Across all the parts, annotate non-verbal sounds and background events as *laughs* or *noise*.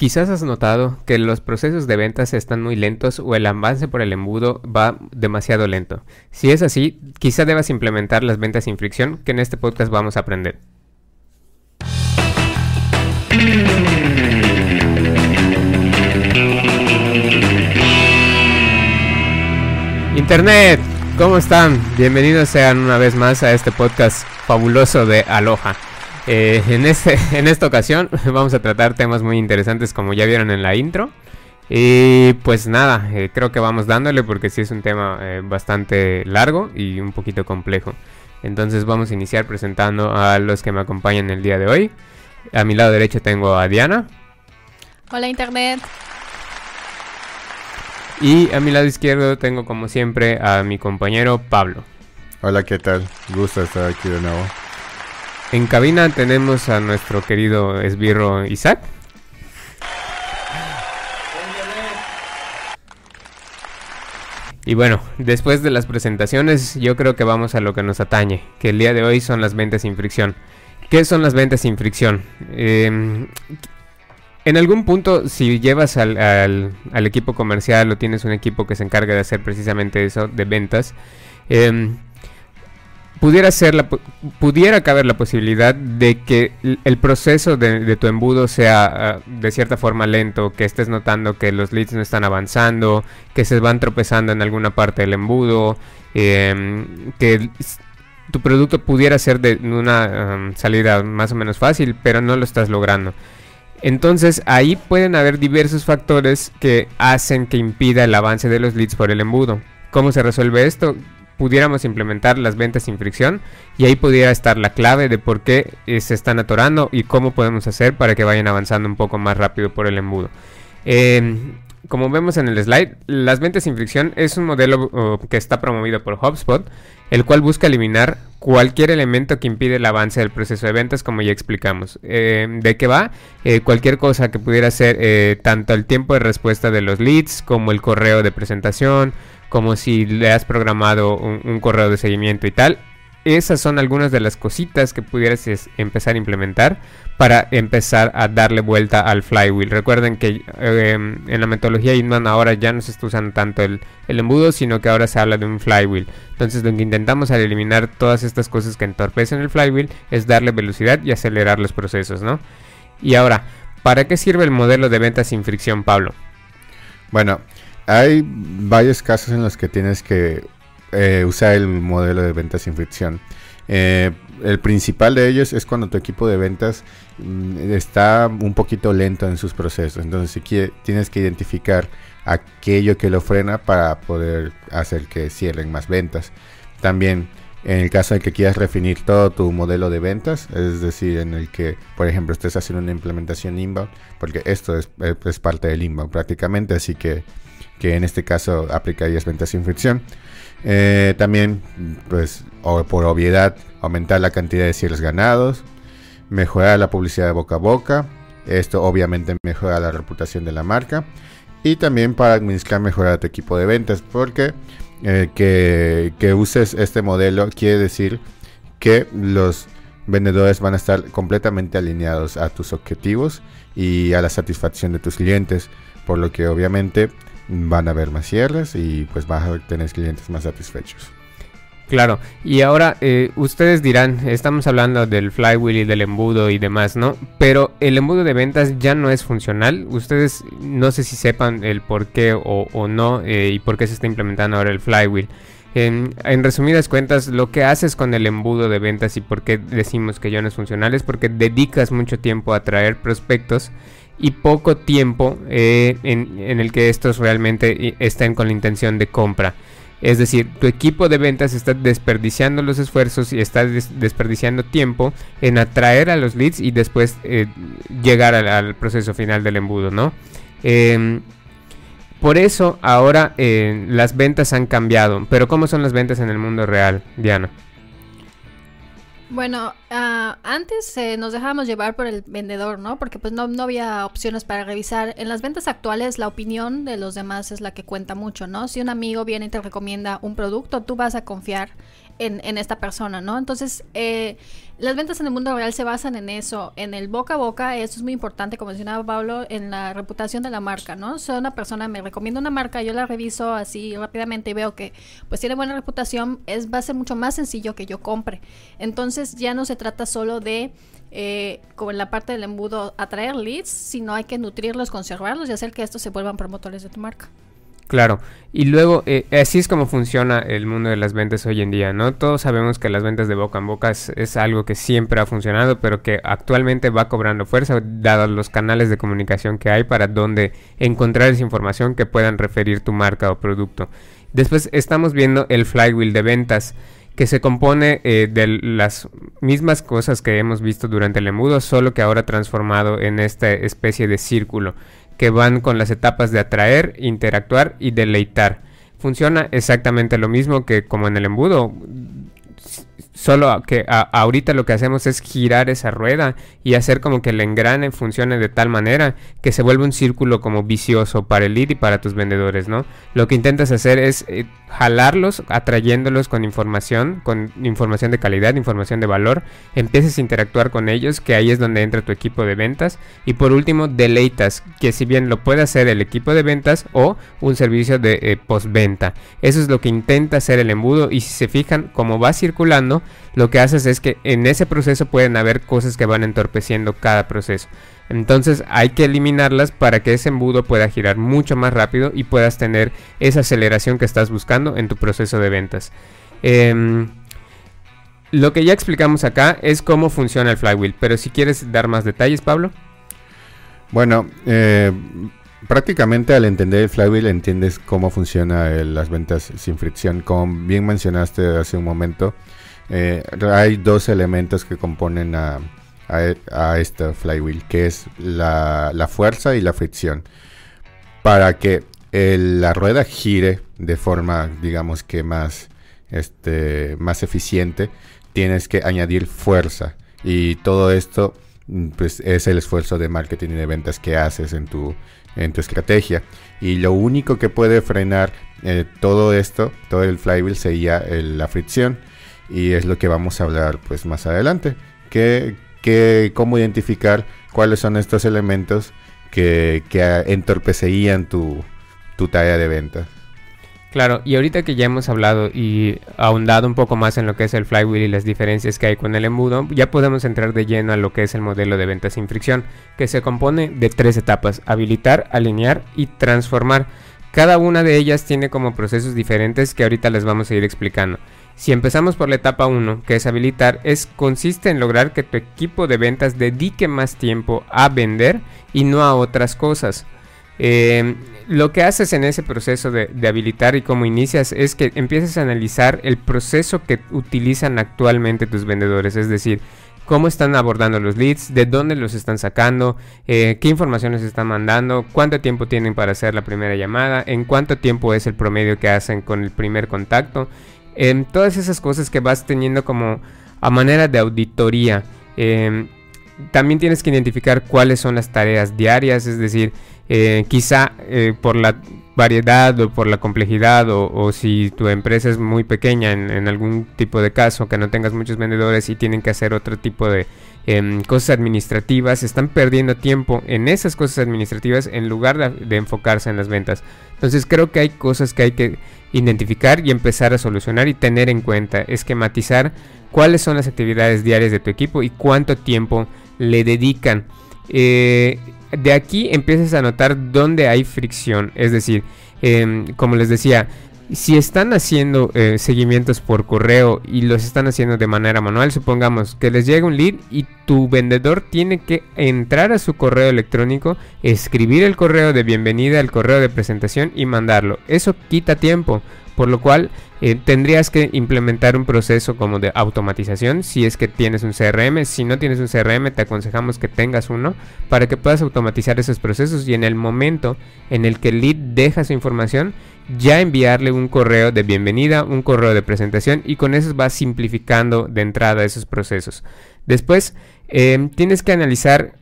Quizás has notado que los procesos de ventas están muy lentos o el avance por el embudo va demasiado lento. Si es así, quizá debas implementar las ventas sin fricción que en este podcast vamos a aprender. Internet, ¿cómo están? Bienvenidos sean una vez más a este podcast fabuloso de Aloha. Eh, en, este, *laughs* en esta ocasión *laughs* vamos a tratar temas muy interesantes como ya vieron en la intro. Y pues nada, eh, creo que vamos dándole porque sí es un tema eh, bastante largo y un poquito complejo. Entonces vamos a iniciar presentando a los que me acompañan el día de hoy. A mi lado derecho tengo a Diana. Hola Internet. Y a mi lado izquierdo tengo como siempre a mi compañero Pablo. Hola, ¿qué tal? Gusto estar aquí de nuevo. En cabina tenemos a nuestro querido esbirro Isaac. Y bueno, después de las presentaciones, yo creo que vamos a lo que nos atañe, que el día de hoy son las ventas sin fricción. ¿Qué son las ventas sin fricción? Em, en algún punto, si llevas al, al, equipo comercial o tienes un equipo que se encarga de hacer precisamente eso, de ventas, eh, pudiera ser la, pudiera caber la posibilidad de que el proceso de, tu embudo sea ah, de cierta forma lento, que estés notando que los leads no están avanzando, que se van tropezando en alguna parte del embudo, em, que tu producto pudiera ser de una salida más o menos fácil, pero no lo estás logrando. Entonces ahí pueden haber diversos factores que hacen que impida el avance de los leads por el embudo. ¿Cómo se resuelve esto? Pudiéramos implementar las ventas sin fricción y ahí pudiera estar la clave de por qué eh, se están atorando y cómo podemos hacer para que vayan avanzando un poco más rápido por el embudo. Em, como vemos en el slide, las ventas sin fricción es un modelo que está promovido por HubSpot, el cual busca eliminar cualquier elemento que impide el avance del proceso de ventas, como ya explicamos. Em, ¿De qué va? Eh, cualquier cosa que pudiera ser eh, tanto el tiempo de respuesta de los leads como el correo de presentación, como si le has programado un, correo de seguimiento y tal. Esas son algunas de las cositas que pudieras empezar a implementar para empezar a darle vuelta al flywheel. Recuerden que em, en la metodología Inman ahora ya no se está usando tanto el, embudo, sino que ahora se habla de un flywheel. Entonces lo que intentamos al eliminar todas estas cosas que entorpecen el flywheel es darle velocidad y acelerar los procesos, ¿no? Y ahora, ¿para qué sirve el modelo de venta sin fricción, Pablo? Bueno, hay varios casos en los que tienes que eh, usar el modelo de ventas sin fricción. Eh, el principal de ellos es cuando tu equipo de ventas mm, está un poquito lento en sus procesos. Entonces si tienes que identificar aquello que lo frena para poder hacer que cierren más ventas. También en el caso de que quieras definir todo tu modelo de ventas, es decir, en el que, por ejemplo, estés haciendo una implementación inbound, porque esto es, es parte del inbound prácticamente, así que que en este caso aplicarías ventas sin fricción. Eh, también, pues, por obviedad, aumentar la cantidad de cierres ganados, mejorar la publicidad de boca a boca. Esto obviamente mejora la reputación de la marca. Y también para administrar mejor a tu equipo de ventas, porque eh, que uses este modelo quiere decir que los vendedores van a estar completamente alineados a tus objetivos y a la satisfacción de tus clientes, por lo que obviamente van a haber más cierres y pues vas a tener clientes más satisfechos. Claro, y ahora eh, ustedes dirán, estamos hablando del flywheel y del embudo y demás, ¿no? Pero el embudo de ventas ya no es funcional. Ustedes no sé si sepan el por qué o, no eh, y por qué se está implementando ahora el flywheel. En, en, resumidas cuentas, lo que haces con el embudo de ventas y por qué decimos que ya no es funcional es porque dedicas mucho tiempo a traer prospectos y poco tiempo eh, en, el que estos realmente eh, estén con la intención de compra. Es decir, tu equipo de ventas está desperdiciando los esfuerzos y está desperdiciando tiempo en atraer a los leads y después eh, llegar al, proceso final del embudo, ¿no? Em, por eso ahora las ventas han cambiado. Pero ¿cómo son las ventas en el mundo real, Diana? Bueno, uh, antes eh, nos dejábamos llevar por el vendedor, ¿no? Porque pues no, no, había opciones para revisar. En las ventas actuales la opinión de los demás es la que cuenta mucho, ¿no? Si un amigo viene y te recomienda un producto, tú vas a confiar en, esta persona, ¿no? Entonces, eh, las ventas en el mundo real se basan en eso, en el boca a boca, eso es muy importante, como mencionaba Pablo, en la reputación de la marca, ¿no? Si una persona me recomienda una marca, yo la reviso así rápidamente y veo que pues tiene buena reputación, es, va a ser mucho más sencillo que yo compre. Entonces ya no se trata solo de, eh, como en la parte del embudo, atraer leads, sino hay que nutrirlos, conservarlos y hacer que estos se vuelvan promotores de tu marca. Claro, y luego eh, así es como funciona el mundo de las ventas hoy en día, ¿no? Todos sabemos que las ventas de boca en boca es, algo que siempre ha funcionado, pero que actualmente va cobrando fuerza, dados los canales de comunicación que hay para donde encontrar esa información que puedan referir tu marca o producto. Después estamos viendo el flywheel de ventas, que se compone eh, de las mismas cosas que hemos visto durante el embudo, solo que ahora transformado en esta especie de círculo que van con las etapas de atraer, interactuar y deleitar. Funciona exactamente lo mismo que como en el embudo. Solo que ahorita lo que hacemos es girar esa rueda y hacer como que el engrane funcione de tal manera que se vuelve un círculo como vicioso para el lead y para tus vendedores, ¿no? Lo que intentas hacer es eh, jalarlos, atrayéndolos con información, con información de calidad, información de valor, empieces a interactuar con ellos, que ahí es donde entra tu equipo de ventas, y por último, deleitas, que si bien lo puede hacer el equipo de ventas o un servicio de eh, postventa. Eso es lo que intenta hacer el embudo, y si se fijan, como va circulando, lo que haces es que en ese proceso pueden haber cosas que van entorpeciendo cada proceso. Entonces hay que eliminarlas para que ese embudo pueda girar mucho más rápido y puedas tener esa aceleración que estás buscando en tu proceso de ventas. Em, lo que ya explicamos acá es cómo funciona el flywheel, pero si quieres dar más detalles, Pablo. Bueno, eh, prácticamente al entender el flywheel entiendes cómo funciona las ventas sin fricción. Como bien mencionaste hace un momento, eh, hay dos elementos que componen a, a, este flywheel, que es la, fuerza y la fricción. Para que la rueda gire de forma, digamos que más, este, más eficiente, tienes que añadir fuerza. Y todo esto pues, es el esfuerzo de marketing y de ventas que haces en tu, en tu estrategia. Y lo único que puede frenar eh, todo esto, todo el flywheel, sería la fricción y es lo que vamos a hablar pues más adelante. Que, cómo identificar cuáles son estos elementos que, que tu, tu de venta. Claro, y ahorita que ya hemos hablado y ahondado un poco más en lo que es el flywheel y las diferencias que hay con el embudo, ya podemos entrar de lleno a lo que es el modelo de venta sin fricción, que se compone de tres etapas, habilitar, alinear y transformar. Cada una de ellas tiene como procesos diferentes que ahorita les vamos a ir explicando. Si empezamos por la etapa 1, que es habilitar, es, consiste en lograr que tu equipo de ventas dedique más tiempo a vender y no a otras cosas. Em, lo que haces en ese proceso de, habilitar y cómo inicias es que empieces a analizar el proceso que utilizan actualmente tus vendedores, es decir, cómo están abordando los leads, de dónde los están sacando, eh, qué informaciones están mandando, cuánto tiempo tienen para hacer la primera llamada, en cuánto tiempo es el promedio que hacen con el primer contacto en todas esas cosas que vas teniendo como a manera de auditoría. Em, también tienes que identificar cuáles son las tareas diarias, es decir, eh, quizá eh, por la variedad o por la complejidad o, si tu empresa es muy pequeña en, algún tipo de caso, que no tengas muchos vendedores y tienen que hacer otro tipo de em, cosas administrativas, están perdiendo tiempo en esas cosas administrativas en lugar de enfocarse en las ventas. Entonces creo que hay cosas que hay que identificar y empezar a solucionar y tener en cuenta, esquematizar cuáles son las actividades diarias de tu equipo y cuánto tiempo le dedican. Eh, de aquí empiezas a notar dónde hay fricción, es decir, em, como les decía, si están haciendo eh, seguimientos por correo y los están haciendo de manera manual, supongamos que les llega un lead y tu vendedor tiene que entrar a su correo electrónico, escribir el correo de bienvenida, el correo de presentación y mandarlo. Eso quita tiempo, por lo cual eh, tendrías que implementar un proceso como de automatización si es que tienes un CRM. Si no tienes un CRM, te aconsejamos que tengas uno para que puedas automatizar esos procesos y en el momento en el que el lead deja su información, ya enviarle un correo de bienvenida, un correo de presentación y con eso vas simplificando de entrada esos procesos. Después em, tienes que analizar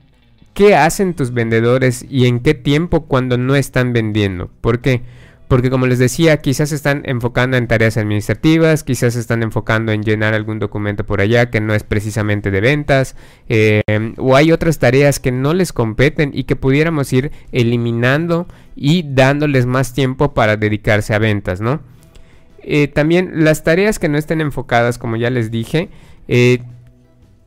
qué hacen tus vendedores y en qué tiempo cuando no están vendiendo. ¿Por qué? Porque como les decía, quizás se están enfocando en tareas administrativas, quizás se están enfocando en llenar algún documento por allá que no es precisamente de ventas, eh, o hay otras tareas que no les competen y que pudiéramos ir eliminando y dándoles más tiempo para dedicarse a ventas, ¿no? Eh, también las tareas que no estén enfocadas, como ya les dije, eh,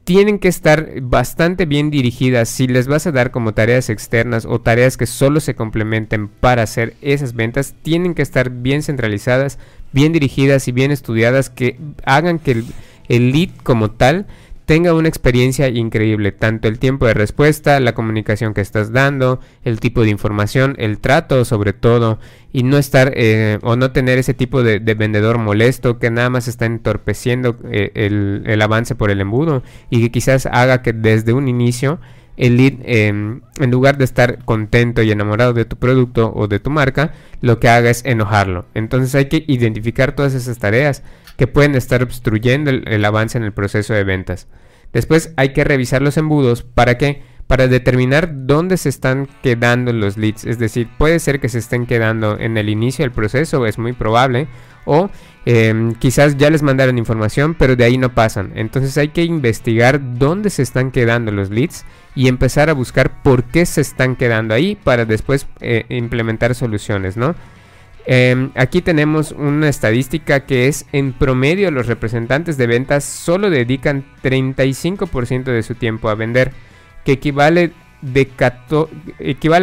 tienen que estar bastante bien dirigidas. Si les vas a dar como tareas externas o tareas que solo se complementen para hacer esas ventas, tienen que estar bien centralizadas, bien dirigidas y bien estudiadas que hagan que el, el lead como tal tenga una experiencia increíble, tanto el tiempo de respuesta, la comunicación que estás dando, el tipo de información, el trato sobre todo, y no estar eh, o no tener ese tipo de, vendedor molesto que nada más está entorpeciendo eh, el, avance por el embudo y que quizás haga que desde un inicio el lead, em, en lugar de estar contento y enamorado de tu producto o de tu marca, lo que haga es enojarlo. Entonces hay que identificar todas esas tareas que pueden estar obstruyendo el, avance en el proceso de ventas. Después hay que revisar los embudos para que para determinar dónde se están quedando los leads. Es decir, puede ser que se estén quedando en el inicio del proceso, es muy probable, o em, quizás ya les mandaron información, pero de ahí no pasan. Entonces hay que investigar dónde se están quedando los leads y empezar a buscar por qué se están quedando ahí para después eh, implementar soluciones, ¿no? Em, aquí tenemos una estadística que es en promedio los representantes de ventas solo dedican 35% de su tiempo a vender, que equivale,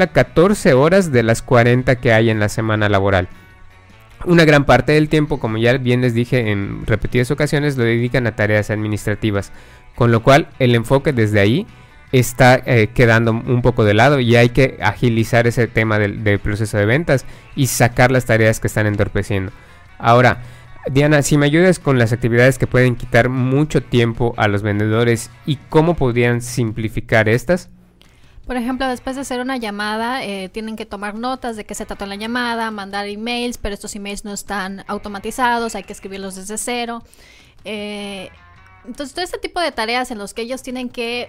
a 14 horas de las 40 que hay en la semana laboral. Una gran parte del tiempo, como ya bien les dije en repetidas ocasiones, lo dedican a tareas administrativas, con lo cual el enfoque desde ahí está eh, quedando un poco de lado y hay que agilizar ese tema del, proceso de ventas y sacar las tareas que están entorpeciendo. Ahora, Diana, si me ayudas con las actividades que pueden quitar mucho tiempo a los vendedores y cómo podrían simplificar estas. Por ejemplo, después de hacer una llamada, eh, tienen que tomar notas de qué se trató la llamada, mandar emails, pero estos emails no están automatizados, hay que escribirlos desde cero. Eh, entonces, todo este tipo de tareas en los que ellos tienen que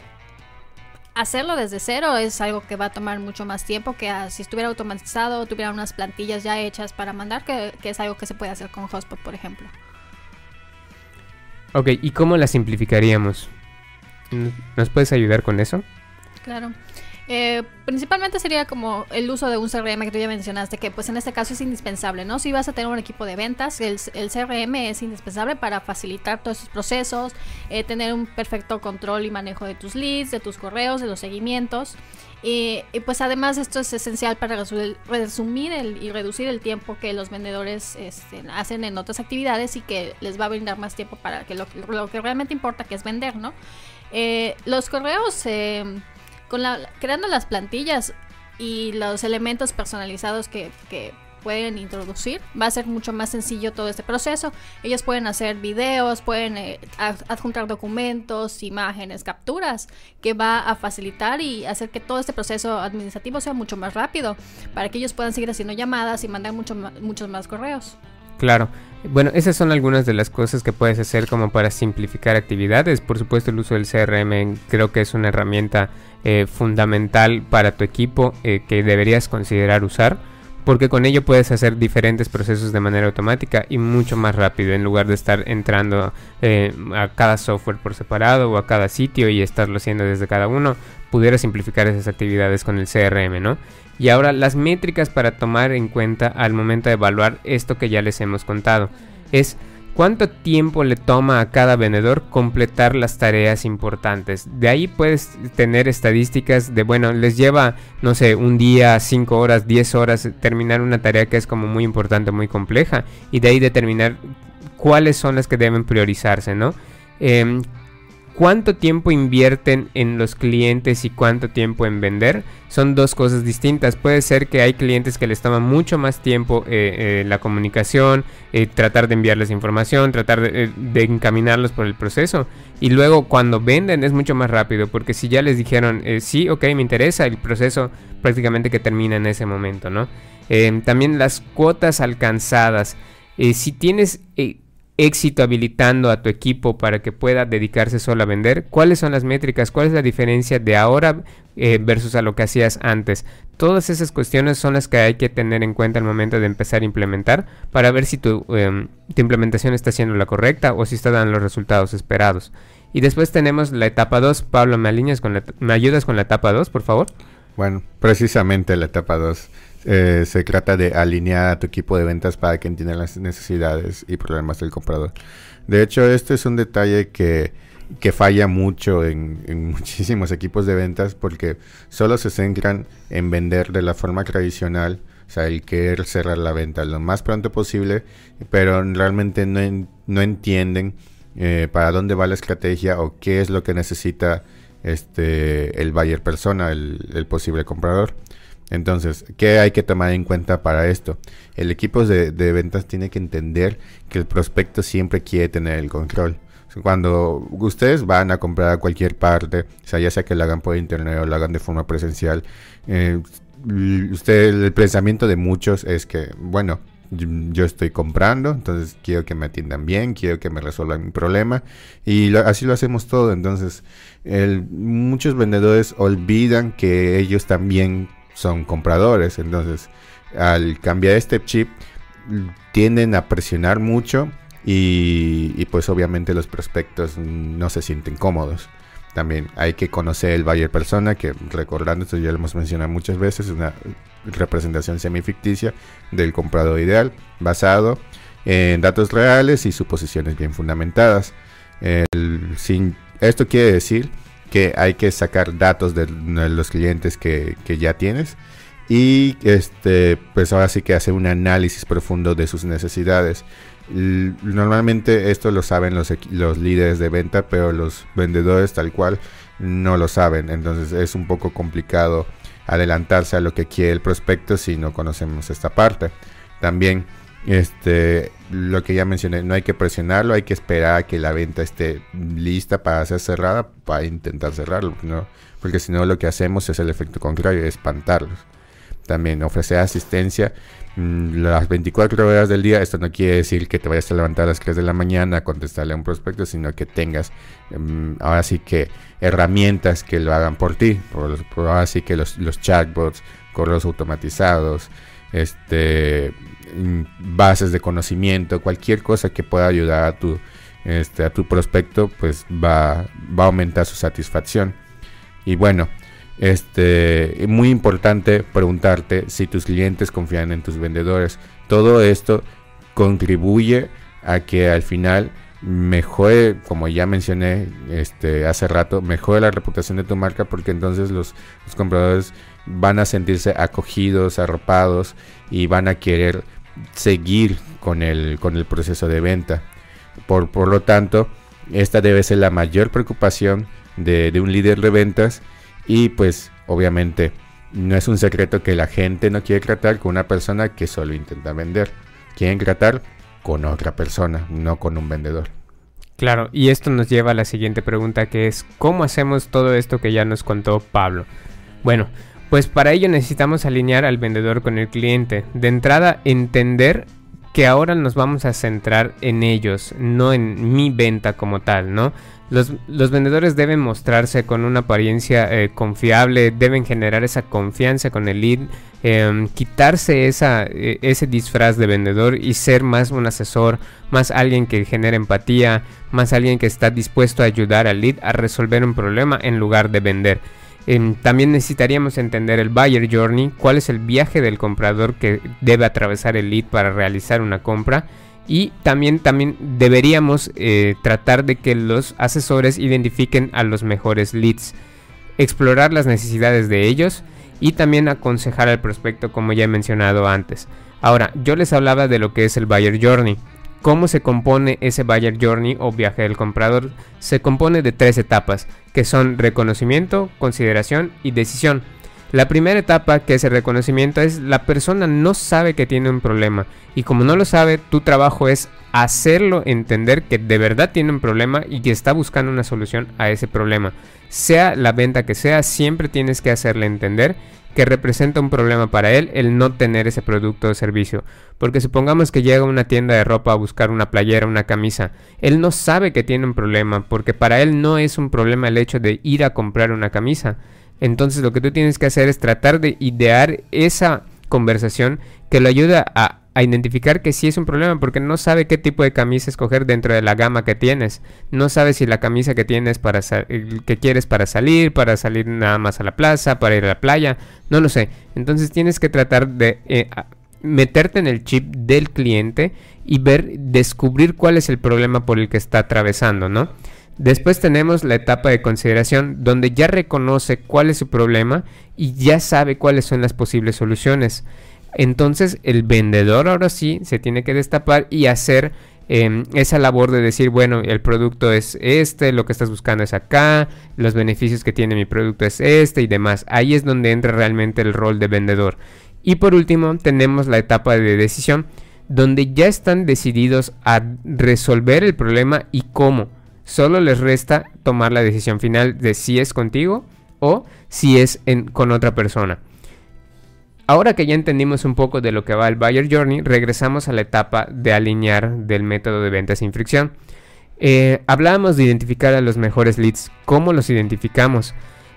hacerlo desde cero es algo que va a tomar mucho más tiempo que si estuviera automatizado o tuviera unas plantillas ya hechas para mandar, que, es algo que se puede hacer con Hotspot, por ejemplo. Ok, ¿y cómo la simplificaríamos? ¿Nos puedes ayudar con eso? Claro. Eh, principalmente sería como el uso de un CRM que tú ya mencionaste, que pues en este caso es indispensable, ¿no? Si vas a tener un equipo de ventas, el, CRM es indispensable para facilitar todos esos procesos, eh, tener un perfecto control y manejo de tus leads, de tus correos, de los seguimientos. Y, pues además esto es esencial para resumir y reducir el tiempo que los vendedores este, hacen en otras actividades y que les va a brindar más tiempo para que lo, que realmente importa, que es vender, ¿no? Eh, los correos con la, creando las plantillas y los elementos personalizados que, pueden introducir, va a ser mucho más sencillo todo este proceso. Ellos pueden hacer videos, pueden eh, adjuntar documentos, imágenes, capturas, que va a facilitar y hacer que todo este proceso administrativo sea mucho más rápido, para que ellos puedan seguir haciendo llamadas y mandar mucho, muchos más correos. Claro. Bueno, esas son algunas de las cosas que puedes hacer como para simplificar actividades. Por supuesto, el uso del CRM creo que es una herramienta eh, fundamental para tu equipo eh, que deberías considerar usar. Porque con ello puedes hacer diferentes procesos de manera automática y mucho más rápido en lugar de estar entrando eh, a cada software por separado o a cada sitio y estarlo haciendo desde cada uno. Pudiera simplificar esas actividades con el CRM, ¿no? Y ahora las métricas para tomar en cuenta al momento de evaluar esto que ya les hemos contado es cuánto tiempo le toma a cada vendedor completar las tareas importantes. De ahí puedes tener estadísticas de, bueno, les lleva, no sé, un día, 5 horas, 10 horas terminar una tarea que es como muy importante, muy compleja. Y de ahí determinar cuáles son las que deben priorizarse, ¿no? Em, cuánto tiempo invierten en los clientes y cuánto tiempo en vender son dos cosas distintas. Puede ser que hay clientes que les toma mucho más tiempo eh, eh, la comunicación, eh, tratar de enviarles información, tratar de, encaminarlos por el proceso. Y luego cuando venden es mucho más rápido porque si ya les dijeron sí, ok, me interesa, el proceso prácticamente que termina en ese momento, ¿no? también las cuotas alcanzadas. si tienes éxito habilitando a tu equipo para que pueda dedicarse solo a vender? ¿Cuáles son las métricas? ¿Cuál es la diferencia de ahora eh, versus a lo que hacías antes. Todas esas cuestiones son las que hay que tener en cuenta al momento de empezar a implementar para ver si tu, em, implementación está siendo la correcta o si está dando los resultados esperados. Y después tenemos la etapa 2. Pablo, ¿me, con ¿me ayudas con la etapa 2, por favor? Bueno, precisamente la etapa 2 eh, se trata de alinear a tu equipo de ventas para que entienda las necesidades y problemas del comprador. De hecho, este es un detalle que, que falla mucho en, *laughs* muchísimos equipos de ventas porque solo se centran en vender de la forma tradicional, o sea, el querer cerrar la venta lo más pronto posible, pero realmente no, no entienden eh, para dónde va la estrategia o qué es lo que necesita este, el buyer persona, el, posible comprador. Entonces, ¿qué hay que tomar en cuenta para esto? El equipo de, ventas tiene que entender que el prospecto siempre quiere tener el control. Cuando ustedes van a comprar a cualquier parte, o sea, ya sea que lo hagan por internet o lo hagan de forma presencial, eh, usted, el pensamiento de muchos es que, bueno, yo estoy comprando, entonces quiero que me atiendan bien, quiero que me resuelvan mi problema y así lo hacemos todo. Entonces, muchos vendedores olvidan que ellos también son compradores. Entonces, al cambiar este chip, tienden a presionar mucho y, pues obviamente los prospectos no se sienten cómodos. También hay que conocer el buyer persona, que recordando esto ya lo hemos mencionado muchas veces, es una representación semificticia del comprador ideal, basado en datos reales y suposiciones bien fundamentadas. sin, esto quiere decir que hay que sacar datos de, los clientes que, que, ya tienes y este pues ahora sí que hacer un análisis profundo de sus necesidades Normalmente esto lo saben los, los líderes de venta, pero los vendedores tal cual no lo saben. Entonces es un poco complicado adelantarse a lo que quiere el prospecto si no conocemos esta parte. También este lo que ya mencioné, no hay que presionarlo, hay que esperar a que la venta esté lista para ser cerrada para intentar cerrarlo, ¿no? Porque si no lo que hacemos es el efecto contrario, espantarlos. También ofrecer asistencia Mm, las 24 horas del día, esto no quiere decir que te vayas a levantar a las 3 de la mañana a contestarle a un prospecto, sino que tengas em, ahora sí que herramientas que lo hagan por ti, por, ahora sí que los, los chatbots, correos automatizados, este mm, bases de conocimiento, cualquier cosa que pueda ayudar a tu, este, a tu prospecto, pues va, va a aumentar su satisfacción. Y bueno, este, muy importante preguntarte si tus clientes confían en tus vendedores. Todo esto contribuye a que al final mejore, como ya mencioné este, hace rato, mejore la reputación de tu marca porque entonces los, compradores van a sentirse acogidos, arropados y van a querer seguir con el, con el proceso de venta. Por, por lo tanto, esta debe ser la mayor preocupación de, un líder de ventas y pues obviamente no es un secreto que la gente no quiere tratar con una persona que solo intenta vender. Quieren tratar con otra persona, no con un vendedor. Claro, y esto nos lleva a la siguiente pregunta que es, ¿cómo hacemos todo esto que ya nos contó Pablo? Bueno, pues para ello necesitamos alinear al vendedor con el cliente. De entrada, entender que ahora nos vamos a centrar en ellos, no en mi venta como tal, ¿no? Los, vendedores deben mostrarse con una apariencia eh, confiable, deben generar esa confianza con el lead, em, quitarse esa, e, ese disfraz de vendedor y ser más un asesor, más alguien que genera empatía, más alguien que está dispuesto a ayudar al lead a resolver un problema en lugar de vender. Em, también necesitaríamos entender el buyer journey, cuál es el viaje del comprador que debe atravesar el lead para realizar una compra y también, también deberíamos eh, tratar de que los asesores identifiquen a los mejores leads, explorar las necesidades de ellos y también aconsejar al prospecto como ya he mencionado antes. Ahora, yo les hablaba de lo que es el Buyer Journey. ¿Cómo se compone ese Buyer Journey o viaje del comprador? Se compone de tres etapas, que son reconocimiento, consideración y decisión. La primera etapa, que es el reconocimiento, es la persona no sabe que tiene un problema. Y como no lo sabe, tu trabajo es hacerlo entender que de verdad tiene un problema y que está buscando una solución a ese problema. Sea la venta que sea, siempre tienes que hacerle entender que representa un problema para él el no tener ese producto o servicio. Porque supongamos que llega a una tienda de ropa a buscar una playera, una camisa. Él no sabe que tiene un problema porque para él no es un problema el hecho de ir a comprar una camisa Entonces lo que tú tienes que hacer es tratar de idear esa conversación que lo ayuda a, identificar que sí es un problema porque no sabe qué tipo de camisa escoger dentro de la gama que tienes. No sabe si la camisa que tienes para que quieres para salir, para salir nada más a la plaza, para ir a la playa, no lo sé. Entonces tienes que tratar de eh, meterte en el chip del cliente y ver, descubrir cuál es el problema por el que está atravesando, ¿no? Después tenemos la etapa de consideración, donde ya reconoce cuál es su problema y ya sabe cuáles son las posibles soluciones. Entonces el vendedor ahora sí se tiene que destapar y hacer em, esa labor de decir, bueno, el producto es este, lo que estás buscando es acá, los beneficios que tiene mi producto es este y demás. Ahí es donde entra realmente el rol de vendedor. Y por último tenemos la etapa de decisión, donde ya están decididos a resolver el problema y cómo. Solo les resta tomar la decisión final de si es contigo o si es con otra persona. Ahora que ya entendimos un poco de lo que va el Buyer Journey, regresamos a la etapa de alinear del método de venta sin fricción. Eh, hablábamos de identificar a los mejores leads. ¿Cómo los identificamos?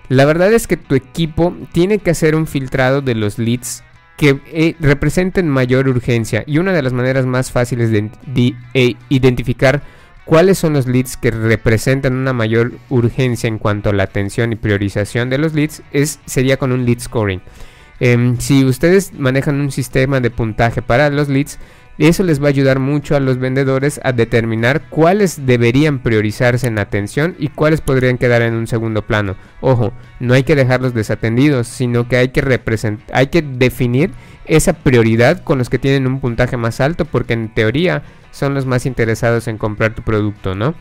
La verdad es que tu equipo tiene que hacer un filtrado de los leads que eh, representen mayor urgencia y una de las maneras más fáciles de, eh, identificar cuáles son los leads que representan una mayor urgencia en cuanto a la atención y priorización de los leads es, sería con un lead scoring. Em, si ustedes manejan un sistema de puntaje para los leads, eso les va a ayudar mucho a los vendedores a determinar cuáles deberían priorizarse en atención y cuáles podrían quedar en un segundo plano. Ojo, no hay que dejarlos desatendidos, sino que hay que, hay que definir esa prioridad con los que tienen un puntaje más alto porque en teoría son los más interesados en comprar tu producto, ¿no?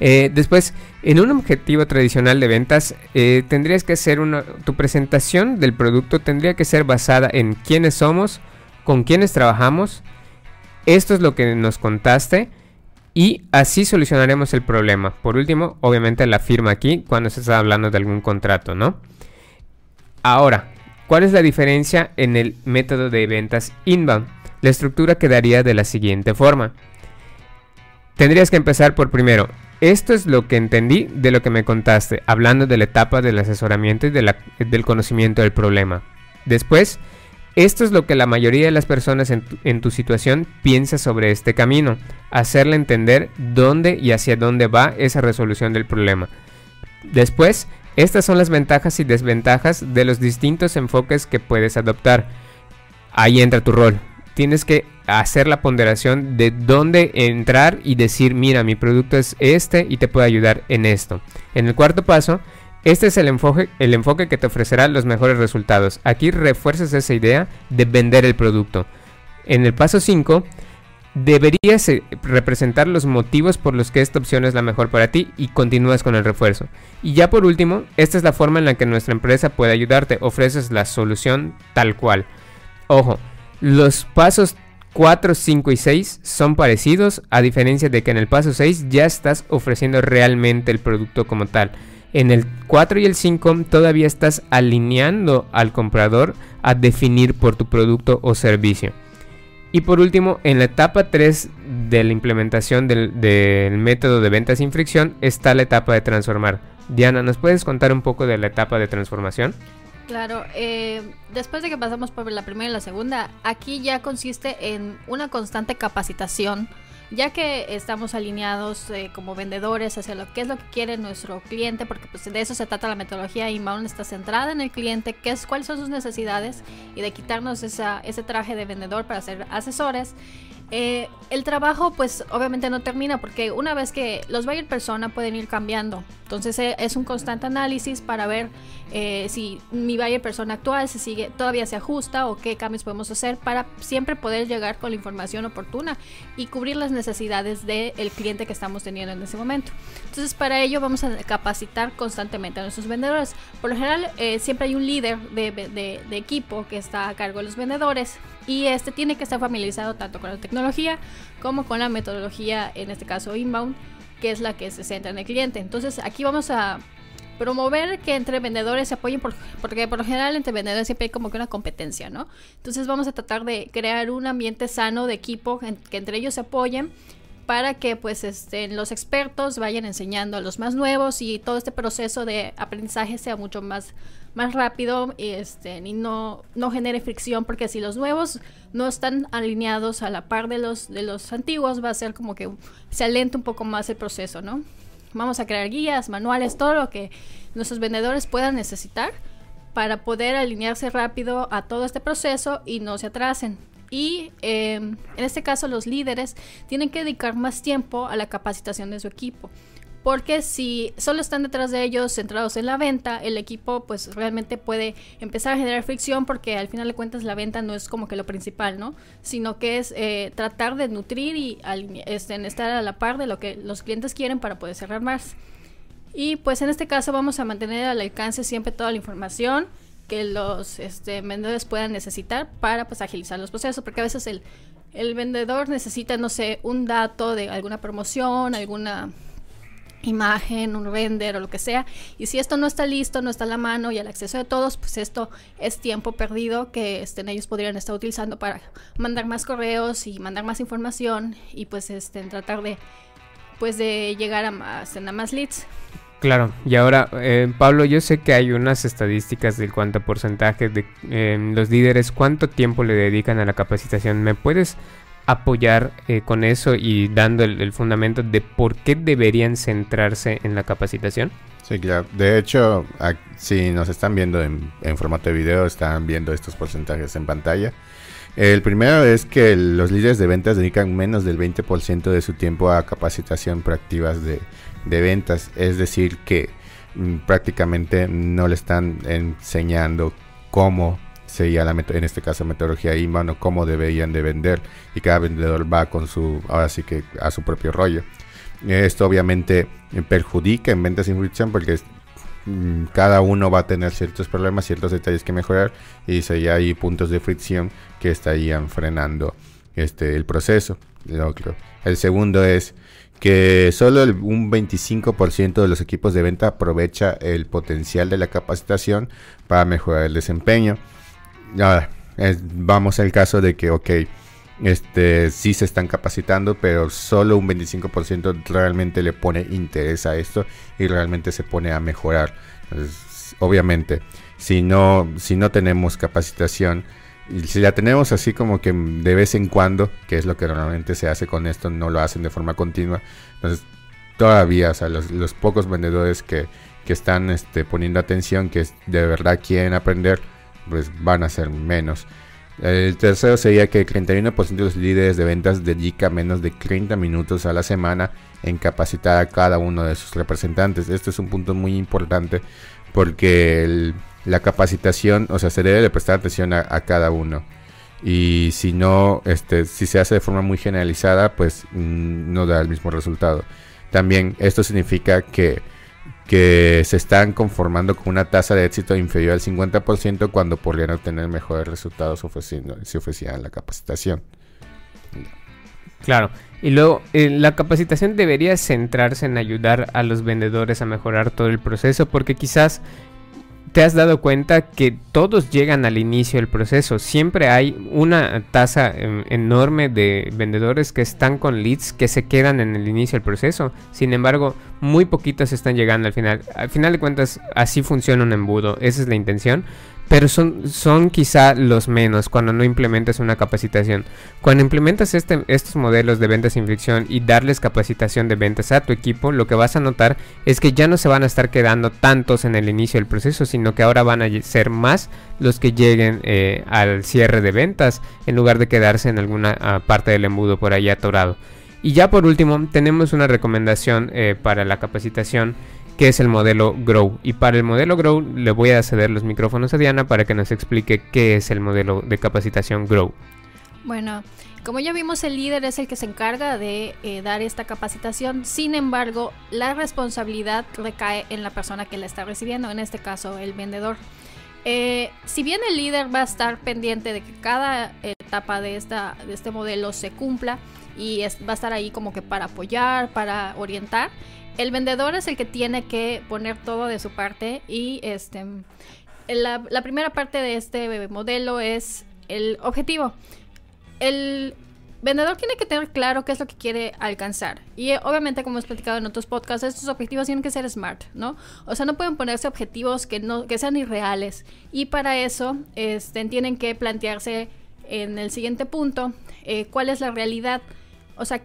Eh, después, en un objetivo tradicional de ventas, eh, tendrías que hacer una. Tu presentación del producto tendría que ser basada en quiénes somos, con quiénes trabajamos. Esto es lo que nos contaste. Y así solucionaremos el problema. Por último, obviamente la firma aquí cuando se está hablando de algún contrato, ¿no? Ahora, ¿cuál es la diferencia en el método de ventas inbound? La estructura quedaría de la siguiente forma. Tendrías que empezar por primero esto es lo que entendí de lo que me contaste, hablando de la etapa del asesoramiento y del conocimiento del problema. Después, esto es lo que la mayoría de las personas en tu, en tu, situación piensa sobre este camino, hacerle entender dónde y hacia dónde va esa resolución del problema. Después, estas son las ventajas y desventajas de los distintos enfoques que puedes adoptar. Ahí entra tu rol, tienes que hacer la ponderación de dónde entrar y decir, mira, mi producto es este y te puede ayudar en esto. En el cuarto paso, este es el enfoque, el enfoque que te ofrecerá los mejores resultados. Aquí refuerzas esa idea de vender el producto. En el paso 5, deberías eh, representar los motivos por los que esta opción es la mejor para ti y continúas con el refuerzo. Y ya por último, esta es la forma en la que nuestra empresa puede ayudarte. Ofreces la solución tal cual. Ojo, los pasos 4, 5 y 6 son parecidos, a diferencia de que en el paso 6 ya estás ofreciendo realmente el producto como tal. En el 4 y el 5 todavía estás alineando al comprador a definir por tu producto o servicio. Y por último, en la etapa 3 de la implementación del, método de venta sin fricción está la etapa de transformar. Diana, ¿nos puedes contar un poco de la etapa de transformación? Claro, eh, después de que pasamos por la primera y la segunda, aquí ya consiste en una constante capacitación, ya que estamos alineados eh, como vendedores hacia lo que es lo que quiere nuestro cliente, porque pues de eso se trata la metodología inbound, está centrada en el cliente, qué es, cuáles son sus necesidades y de quitarnos esa, ese traje de vendedor para ser asesores eh, el trabajo pues obviamente no termina porque una vez que los buyer persona pueden ir cambiando. Entonces eh, es un constante análisis para ver eh, si mi buyer persona actual se sigue, todavía se ajusta o qué cambios podemos hacer para siempre poder llegar con la información oportuna y cubrir las necesidades del cliente que estamos teniendo en ese momento. Entonces para ello vamos a capacitar constantemente a nuestros vendedores. Por lo general siempre hay un líder de, de equipo que está a cargo de los vendedores y este tiene que estar familiarizado tanto con la tecnología como con la metodología, en este caso inbound, que es la que se centra en el cliente. Entonces aquí vamos a promover que entre vendedores se apoyen porque por lo general entre vendedores siempre hay como que una competencia, ¿no? Entonces vamos a tratar de crear un ambiente sano de equipo que entre ellos se apoyen para que pues este, los expertos vayan enseñando a los más nuevos y todo este proceso de aprendizaje sea mucho más, más rápido este, y no, no genere fricción porque si los nuevos no están alineados a la par de los, de los antiguos va a ser como que se alenta un poco más el proceso, ¿no? Vamos a crear guías, manuales, todo lo que nuestros vendedores puedan necesitar para poder alinearse rápido a todo este proceso y no se atrasen. Y em, en este caso los líderes tienen que dedicar más tiempo a la capacitación de su equipo. Porque si solo están detrás de ellos centrados en la venta, el equipo pues realmente puede empezar a generar fricción porque al final de cuentas la venta no es como que lo principal, ¿no? Sino que es eh, tratar de nutrir y este, estar a la par de lo que los clientes quieren para poder cerrar más. Y pues en este caso vamos a mantener al alcance siempre toda la información que los este, vendedores puedan necesitar para pues agilizar los procesos, porque a veces el, el vendedor necesita, no sé, un dato de alguna promoción, alguna imagen, un render o lo que sea. Y si esto no está listo, no está a la mano y al acceso de todos, pues esto es tiempo perdido que estén ellos podrían estar utilizando para mandar más correos y mandar más información y pues este, tratar de pues de llegar a más, a más leads. Claro, y ahora, eh, Pablo, yo sé que hay unas estadísticas del cuánto porcentaje de eh, los líderes, cuánto tiempo le dedican a la capacitación. ¿Me puedes apoyar eh, con eso y dando el, fundamento de por qué deberían centrarse en la capacitación? Sí, claro. De hecho, si nos están viendo en, formato de video, están viendo estos porcentajes en pantalla. El primero es que los líderes de ventas dedican menos del 20% de su tiempo a capacitación proactivas de, de ventas, es decir, que mm, prácticamente no le están enseñando cómo sería la en este caso metodología IMAN o cómo deberían de vender y cada vendedor va con su ahora sí que a su propio rollo. Esto obviamente perjudica en ventas sin fricción porque mm, cada uno va a tener ciertos problemas, ciertos detalles que mejorar y sería hay puntos de fricción que estarían frenando este el proceso. El segundo es que solo un 25% de los equipos de venta aprovecha el potencial de la capacitación para mejorar el desempeño. Vamos al caso de que, ok, este, sí se están capacitando, pero solo un 25% realmente le pone interés a esto y realmente se pone a mejorar. obviamente, si no, si no tenemos capacitación, si la tenemos así como que de vez en cuando, que es lo que normalmente se hace con esto, no lo hacen de forma continua. Entonces, todavía, o sea, los, pocos vendedores que, que están este, poniendo atención, que de verdad quieren aprender, pues van a ser menos. El tercero sería que el 31% de los líderes de ventas dedica menos de 30 minutos a la semana en capacitar a cada uno de sus representantes. Este es un punto muy importante porque la capacitación, o sea, se debe de prestar atención a, cada uno. Y si no, este, si se hace de forma muy generalizada, pues mm, no da el mismo resultado. También esto significa que, que se están conformando con una tasa de éxito inferior al 50% cuando podrían obtener mejores resultados ofreciendo, si ofrecieran la capacitación. Claro, y luego eh, la capacitación debería centrarse en ayudar a los vendedores a mejorar todo el proceso porque quizás te has dado cuenta que todos llegan al inicio del proceso. Siempre hay una tasa em, enorme de vendedores que están con leads que se quedan en el inicio del proceso. Sin embargo, muy poquitos están llegando al final. Al final de cuentas, así funciona un embudo. Esa es la intención pero son, son quizá los menos cuando no implementas una capacitación. Cuando implementas este, estos modelos de ventas sin fricción y darles capacitación de ventas a tu equipo, lo que vas a notar es que ya no se van a estar quedando tantos en el inicio del proceso, sino que ahora van a ser más los que lleguen eh, al cierre de ventas en lugar de quedarse en alguna ah, parte del embudo por ahí atorado. Y ya por último, tenemos una recomendación eh, para la capacitación que es el modelo Grow. Y para el modelo Grow le voy a ceder los micrófonos a Diana para que nos explique qué es el modelo de capacitación Grow. Bueno, como ya vimos, el líder es el que se encarga de eh, dar esta capacitación. Sin embargo, la responsabilidad recae en la persona que la está recibiendo, en este caso el vendedor. Eh, si bien el líder va a estar pendiente de que cada etapa de, esta, de este modelo se cumpla y va a estar ahí como que para apoyar, para orientar, el vendedor es el que tiene que poner todo de su parte y este la, primera parte de este modelo es el objetivo. El vendedor tiene que tener claro qué es lo que quiere alcanzar. Y eh, obviamente, como hemos platicado en otros podcasts, estos objetivos tienen que ser smart, ¿no? O sea, no pueden ponerse objetivos que, no, que sean irreales. Y para eso este, tienen que plantearse en el siguiente punto eh, cuál es la realidad. O sea,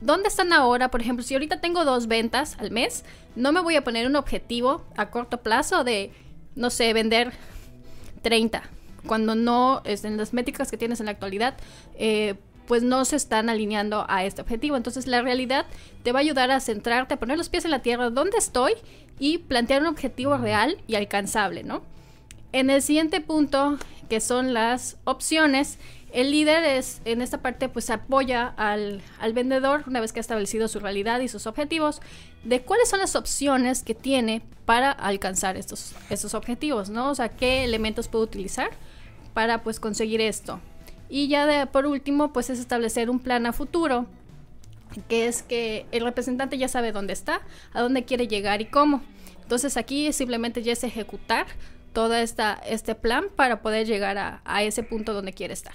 ¿dónde están ahora? Por ejemplo, si ahorita tengo dos ventas al mes, no me voy a poner un objetivo a corto plazo de, no sé, vender 30 cuando no, es en las métricas que tienes en la actualidad, eh, pues no se están alineando a este objetivo. Entonces la realidad te va a ayudar a centrarte, a poner los pies en la tierra, dónde estoy y plantear un objetivo real y alcanzable, ¿no? En el siguiente punto, que son las opciones, el líder es en esta parte pues apoya al, al, vendedor una vez que ha establecido su realidad y sus objetivos de cuáles son las opciones que tiene para alcanzar estos, estos objetivos, ¿no? O sea, qué elementos puede utilizar para pues conseguir esto. Y ya de, por último, pues es establecer un plan a futuro, que es que el representante ya sabe dónde está, a dónde quiere llegar y cómo. Entonces aquí simplemente ya es ejecutar todo esta, este plan para poder llegar a, a ese punto donde quiere estar.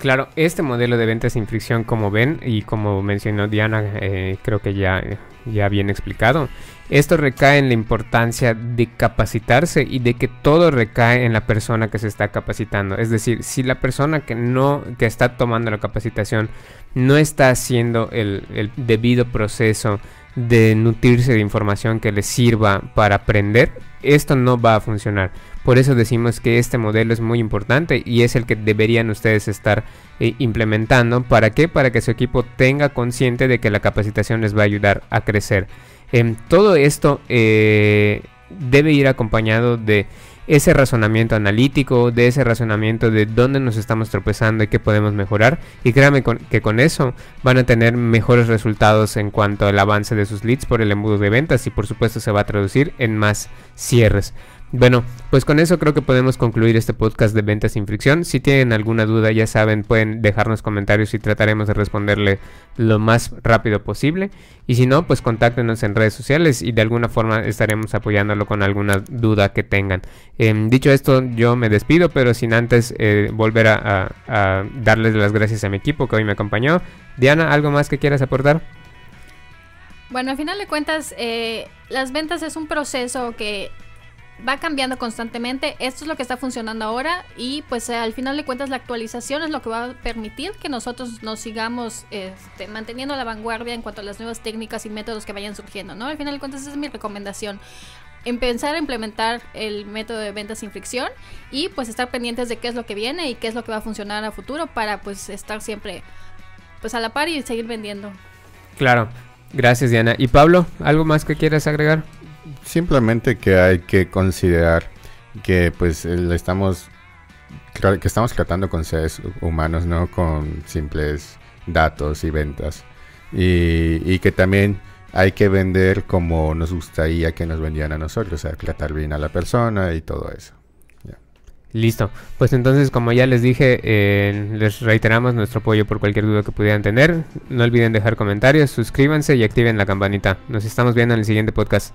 Claro, este modelo de ventas sin fricción, como ven y como mencionó Diana, eh, creo que ya, ya bien explicado, esto recae en la importancia de capacitarse y de que todo recae en la persona que se está capacitando. Es decir, si la persona que no, que está tomando la capacitación no está haciendo el, el debido proceso de nutrirse de información que le sirva para aprender, esto no va a funcionar. Por eso decimos que este modelo es muy importante y es el que deberían ustedes estar eh, implementando. ¿Para qué? Para que su equipo tenga consciente de que la capacitación les va a ayudar a crecer. Em, todo esto eh, debe ir acompañado de ese razonamiento analítico, de ese razonamiento de dónde nos estamos tropezando y qué podemos mejorar. Y créanme que con eso van a tener mejores resultados en cuanto al avance de sus leads por el embudo de ventas y por supuesto se va a traducir en más cierres. Bueno, pues con eso creo que podemos concluir este podcast de ventas sin fricción. Si tienen alguna duda, ya saben, pueden dejarnos comentarios y trataremos de responderle lo más rápido posible. Y si no, pues contáctenos en redes sociales y de alguna forma estaremos apoyándolo con alguna duda que tengan. Em, dicho esto, yo me despido, pero sin antes eh, volver a, darles las gracias a mi equipo que hoy me acompañó. Diana, ¿algo más que quieras aportar? Bueno, al final de cuentas, eh, las ventas es un proceso que va cambiando constantemente. Esto es lo que está funcionando ahora y pues eh, al final de cuentas la actualización es lo que va a permitir que nosotros nos sigamos este, manteniendo la vanguardia en cuanto a las nuevas técnicas y métodos que vayan surgiendo, ¿no? Al final de cuentas esa es mi recomendación. Empezar a implementar el método de ventas sin fricción y pues estar pendientes de qué es lo que viene y qué es lo que va a funcionar a futuro para pues estar siempre pues a la par y seguir vendiendo. Claro, gracias Diana. ¿Y Pablo, algo más que quieras agregar? Simplemente que hay que considerar que pues estamos que estamos tratando con seres humanos, no con simples datos y ventas. Y, que también hay que vender como nos gustaría que nos vendieran a nosotros, o sea, tratar bien a la persona y todo eso. Listo, pues entonces como ya les dije, eh, les reiteramos nuestro apoyo por cualquier duda que pudieran tener. No olviden dejar comentarios, suscríbanse y activen la campanita. Nos estamos viendo en el siguiente podcast.